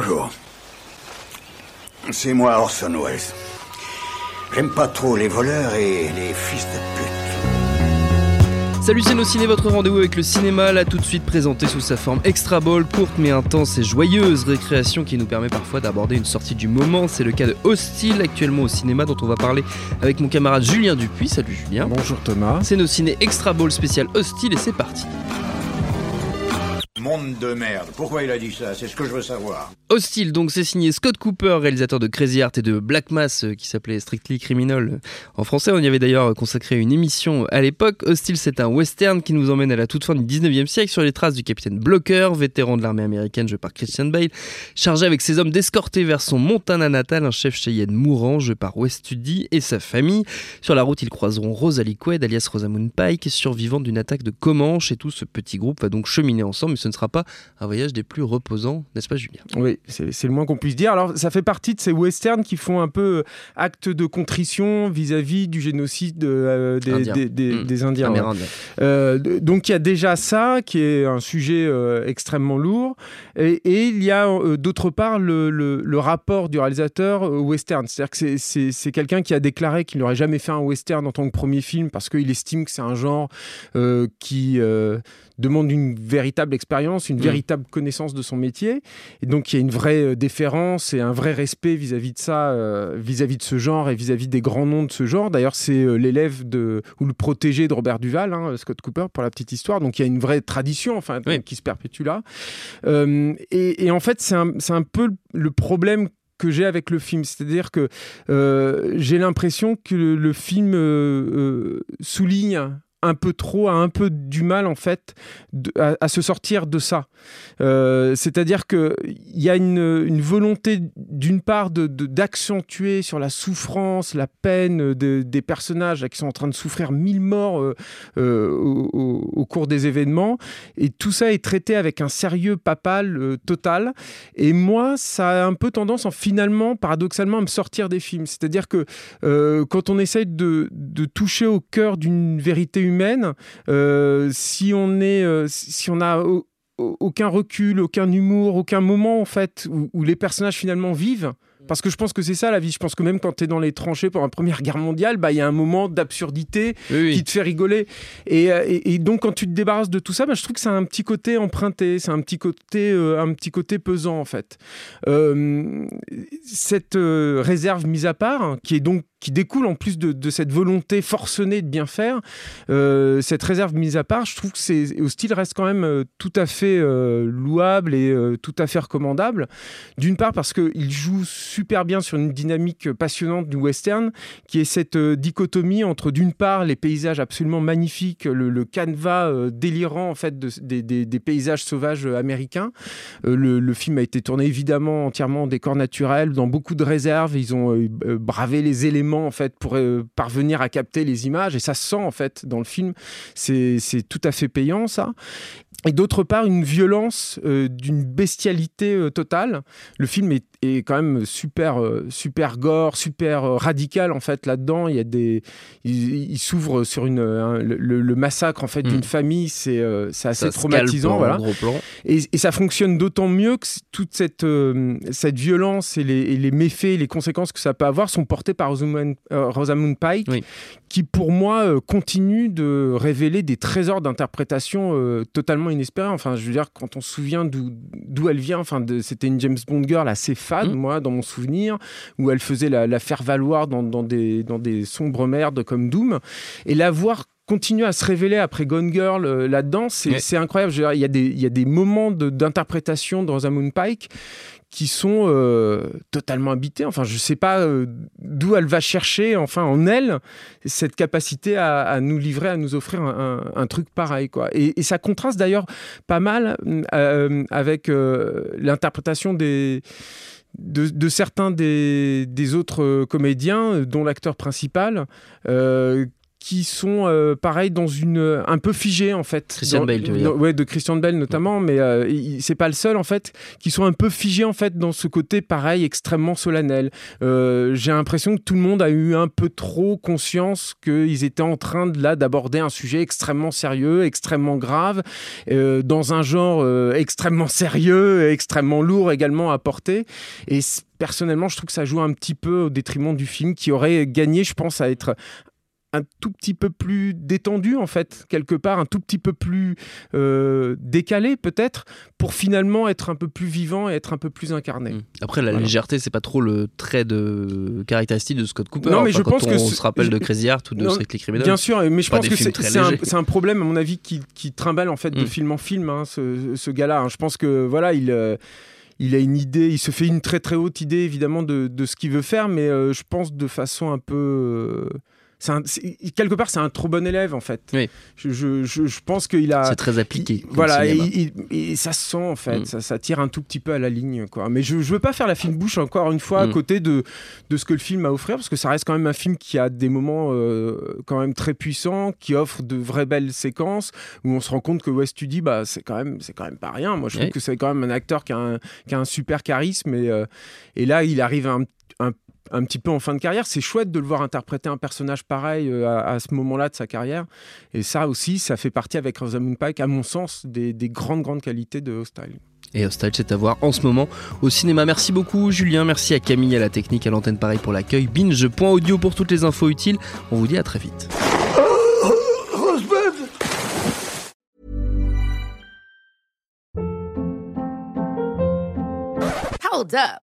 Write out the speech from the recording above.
Bonjour. C'est moi Orson Welles. J'aime pas trop les voleurs et les fils de pute. Salut c'est nos ciné, votre rendez-vous avec le cinéma, là tout de suite présenté sous sa forme extra ball, courte mais intense et joyeuse, récréation qui nous permet parfois d'aborder une sortie du moment. C'est le cas de Hostile actuellement au cinéma dont on va parler avec mon camarade Julien Dupuis. Salut Julien. Bonjour Thomas. C'est nos ciné extra ball spécial Hostile et c'est parti. Monde de merde. Pourquoi il a dit ça? C'est ce que je veux savoir. Hostile, donc c'est signé Scott Cooper, réalisateur de Crazy Heart et de Black Mass, euh, qui s'appelait Strictly Criminal euh, en français. On y avait d'ailleurs consacré une émission à l'époque. Hostile, c'est un western qui nous emmène à la toute fin du 19e siècle sur les traces du capitaine Blocker, vétéran de l'armée américaine joué par Christian Bale, chargé avec ses hommes d'escorter vers son Montana natal un chef Cheyenne mourant joué par Wes Studi et sa famille. Sur la route, ils croiseront Rosalie Quaid, alias Rosamund Pike, survivante d'une attaque de Comanche, et tout ce petit groupe va donc cheminer ensemble, ce ne sera pas un voyage des plus reposants, n'est-ce pas Julien? Oui, c'est le moins qu'on puisse dire. Alors, ça fait partie de ces westerns qui font un peu euh, acte de contrition vis-à-vis du génocide euh, des, Indien. des- des- Mmh. des Indiens. ouais. Euh, donc il y a déjà ça qui est un sujet euh, extrêmement lourd et, et il y a d'autre part le, le- le rapport du réalisateur au western. C'est-à-dire que c'est- quelqu'un qui a déclaré qu'il n'aurait jamais fait un western en tant que premier film parce qu'il estime que c'est un genre qui demande une véritable expérience, une Mm. véritable connaissance de son métier. Et donc il y a une vraie euh, déférence et un vrai respect vis-à-vis de ça, euh, vis-à-vis de ce genre et vis-à-vis des grands noms de ce genre. D'ailleurs, c'est euh, l'élève de ou le protégé de Robert Duval, hein, Scott Cooper, pour la petite histoire. Donc il y a une vraie tradition, enfin, Oui. qui se perpétue là. Euh, et, et en fait, c'est un, un peu le problème que j'ai avec le film, c'est-à-dire que euh, j'ai l'impression que le, le film euh, euh, souligne un peu trop, a un peu du mal en fait à, se sortir de ça. Euh, C'est-à-dire qu'il y a une, volonté d'une part de- de- d'accentuer sur la souffrance, la peine de- des personnages qui sont en train de souffrir mille morts euh, euh, au, cours des événements. Et tout ça est traité avec un sérieux papal total. Et moi, ça a un peu tendance, en, finalement, paradoxalement, à me sortir des films. C'est-à-dire que quand on essaye de, de toucher au cœur d'une vérité humaine, euh, si on est, euh, si on a au- au- aucun recul, aucun humour, aucun moment en fait où, où les personnages finalement vivent. Parce que je pense que c'est ça la vie. Je pense que même quand tu es dans les tranchées pendant la Première Guerre mondiale, bah, il y a un moment d'absurdité Oui, oui. qui te fait rigoler. Et, euh, et- et donc, quand tu te débarrasses de tout ça, bah, je trouve que c'est un petit côté emprunté, c'est un petit côté, euh, un petit côté pesant, en fait. Euh, cette euh, réserve mise à part, hein, qui est donc qui découle en plus de, cette volonté forcenée de bien faire, euh, cette réserve mise à part, je trouve que c'est au style reste quand même euh, tout à fait euh, louable et tout à fait recommandable. D'une part parce qu'il joue super bien sur une dynamique passionnante du western, qui est cette dichotomie entre d'une part les paysages absolument magnifiques, le, le canevas délirant en fait de- des, paysages sauvages américains. Le, film a été tourné évidemment entièrement en décor naturel, dans beaucoup de réserves. Ils ont bravé les éléments en fait pour euh, parvenir à capter les images et ça se sent en fait dans le film. C'est c'est tout à fait payant ça. Et d'autre part, une violence euh, d'une bestialité euh, totale. Le film est, est quand même super, euh, super gore, super radical en fait là-dedans. Il y a des, il, il s'ouvre sur une, un- le, le massacre en fait Mm. d'une famille. C'est, c'est assez Ça traumatisant, voilà. gros plan. Et, et ça fonctionne d'autant mieux que toute cette, cette violence et les, et les méfaits, les conséquences que ça peut avoir sont portés par Rosamund, Rosamund Pike, Oui. qui pour moi continue de révéler des trésors d'interprétation totalement inespérés. Enfin, je veux dire, quand on se souvient d'où elle vient, enfin, c'était une James Bond girl assez fade, Mm. moi, dans mon souvenir, où elle faisait la, la faire valoir dans, dans des, dans des sombres merdes comme Doom, et la voir continue à se révéler après Gone Girl là-dedans. C'est incroyable. Il y, a des, il y a des moments d'interprétation dans Rosamund Pike qui sont euh, totalement habités. Enfin, je ne sais pas euh, d'où elle va chercher, enfin, en elle, cette capacité à, nous livrer, à nous offrir un, truc pareil. Quoi. Et, ça contraste d'ailleurs pas mal euh, avec l'interprétation des... De, certains des, des, autres comédiens, dont l'acteur principal, qui sont euh, pareil dans une un peu figés en fait. Christian Bale, tu veux dire. Ouais, de Christian Bale notamment, mais euh, c'est pas le seul en fait, qui sont un peu figés en fait dans ce côté pareil extrêmement solennel. Euh, j'ai l'impression que tout le monde a eu un peu trop conscience qu'ils étaient en train de là d'aborder un sujet extrêmement sérieux, extrêmement grave, dans un genre extrêmement sérieux, extrêmement lourd également à porter. Et personnellement, je trouve que ça joue un petit peu au détriment du film qui aurait gagné, je pense, à être un tout petit peu plus détendu en fait quelque part un tout petit peu plus euh, décalé peut-être pour finalement être un peu plus vivant et être un peu plus incarné mmh. après la légèreté c'est pas trop le trait de caractéristique de Scott Cooper non mais je pense on, que on se rappelle de Crazy Heart ou de Strictly Criminal bien sûr mais je pense que c'est un, problème à mon avis qui, qui trimballe en fait de mmh. film en film hein, ce, ce gars là hein. je pense que voilà il euh, il a une idée, il se fait une très très haute idée évidemment de, de ce qu'il veut faire, mais euh, je pense de façon un peu quelque part, c'est un trop bon élève en fait. Oui. Je, je, je, pense qu'il a. C'est très appliqué. voilà, et, ça se sent en fait, mm. ça, ça, tire un tout petit peu à la ligne. Quoi. Mais je ne veux pas faire la fine bouche encore une fois à mm. côté de, de ce que le film a offert, parce que ça reste quand même un film qui a des moments euh, quand même très puissants, qui offre de vraies belles séquences, où on se rend compte que West Studi, bah, c'est quand, même, quand même pas rien. Moi, je trouve que c'est quand même un acteur qui a un, qui a un super charisme, et, euh, et là, il arrive à un, un un petit peu en fin de carrière. C'est chouette de le voir interpréter un personnage pareil euh, à, ce moment-là de sa carrière. Et ça aussi, ça fait partie avec Rosamund Pike, à mon sens, des, grandes, grandes qualités de Hostile. Et Hostile, c'est à voir en ce moment au cinéma. Merci beaucoup, Julien. Merci à Camille, à la technique, à l'antenne, pareil pour l'accueil. Binge.audio pour toutes les infos utiles. On vous dit à très vite. Hold up.